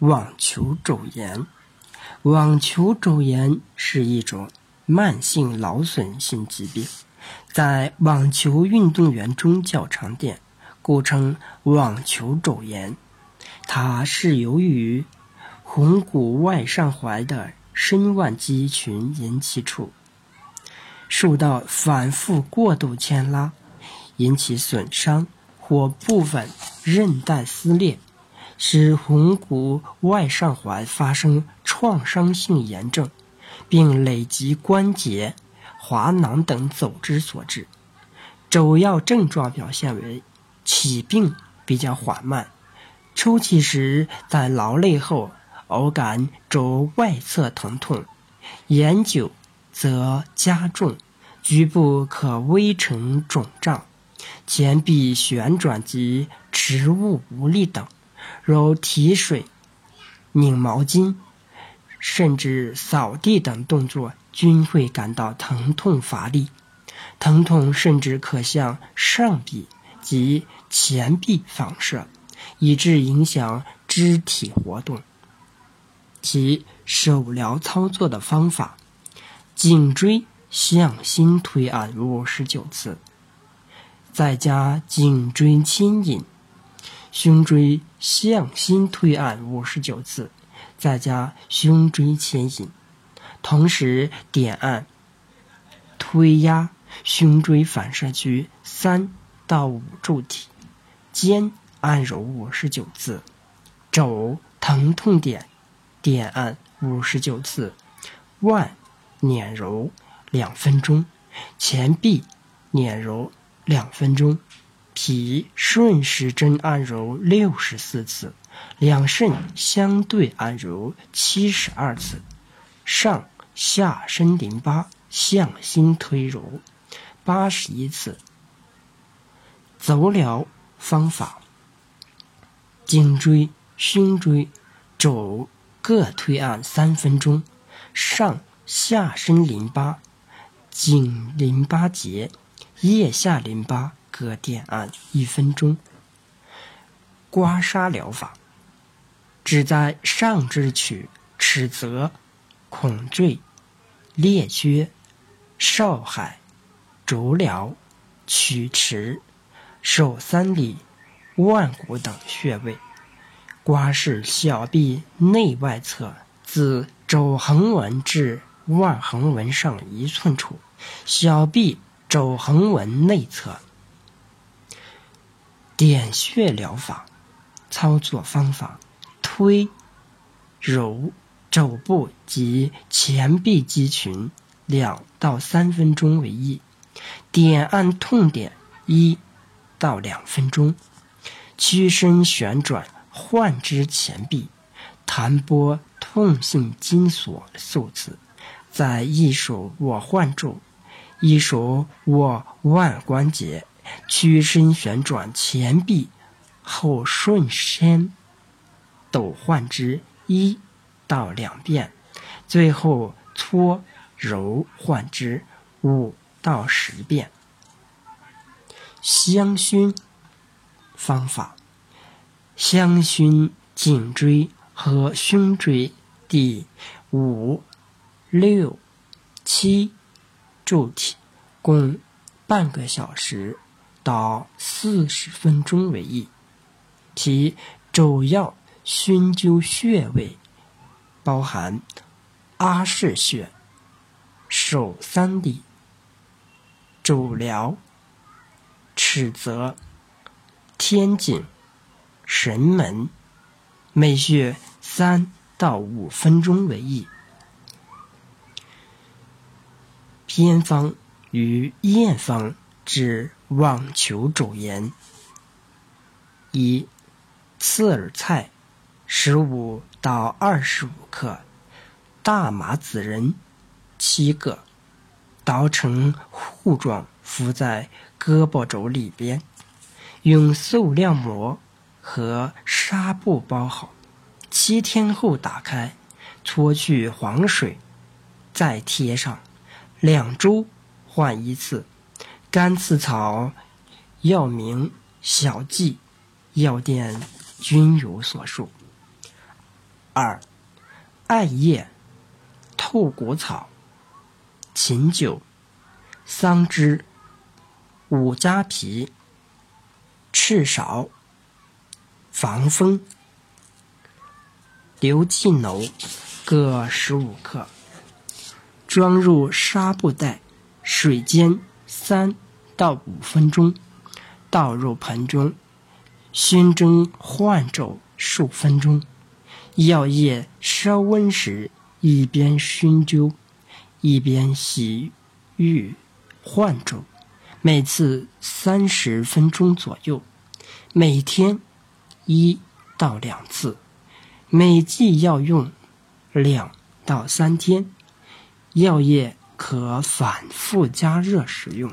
网球肘炎。网球肘炎是一种慢性劳损性疾病，在网球运动员中较常见，故称网球肘炎。它是由于肱骨外上踝的深腕肌群引起处，受到反复过度牵拉，引起损伤或部分韧带撕裂。使肱骨外上踝发生创伤性炎症，并累及关节、滑囊等组织所致。主要症状表现为起病比较缓慢，抽泣时在劳累后偶感肘外侧疼痛，延久则加重，局部可微呈肿胀，前臂旋转及持物无力等。如提水、拧毛巾，甚至扫地等动作，均会感到疼痛乏力。疼痛甚至可向上臂及前臂放射，以致影响肢体活动。其手疗操作的方法：颈椎向心推按五十九次，再加颈椎牵引。胸椎向心推按五十九次，再加胸椎牵引，同时点按、推压胸椎反射区三到五柱体，肩按揉五十九次，肘疼痛点点按五十九次，腕捻揉两分钟，前臂捻揉两分钟。脾顺时针按揉六十四次，两肾相对按揉七十二次，上下身淋巴向心推揉八十一次。走疗方法：颈椎、胸椎、肘各推按三分钟，上下身淋巴、颈淋巴结、腋下淋巴。各点按一分钟。刮痧疗法，只在上肢取尺泽、孔坠、列缺、少海、足髎、曲池、手三里、腕骨等穴位，刮拭小臂内外侧，自肘横纹至腕横纹上一寸处，小臂肘横纹内侧。点穴疗法操作方法：推、揉肘部及前臂肌群两到三分钟为宜，点按痛点一到两分钟，屈身旋转患肢前臂，弹拨痛性筋索数次，在一手握患柱，一手握腕关节。屈身旋转前臂，后顺身抖换之一到两遍，最后搓揉换之五到十遍。香薰方法：香薰颈椎和胸椎第五、六、七柱体，共半个小时。到四十分钟为宜，其主要熏灸穴位包含阿是穴、手三里、足髎、尺泽、天井、神门，每穴三到五分钟为宜。偏方与验方治。网球肘炎：一、刺耳菜十五到二十五克，大麻子仁七个，捣成糊状敷在胳膊肘里边，用塑料膜和纱布包好，七天后打开，搓去黄水，再贴上，两周换一次。甘刺草药名小蓟，药店均有所述。二、艾叶、透骨草、琴酒、桑枝、五加皮、赤芍、防风、刘季蓼各十五克，装入纱布袋，水煎三到五分钟，倒入盆中，熏蒸换肘数分钟。药液稍温时，一边熏灸，一边洗浴换肘，每次三十分钟左右，每天一到两次，每剂药用两到三天。药液可反复加热使用。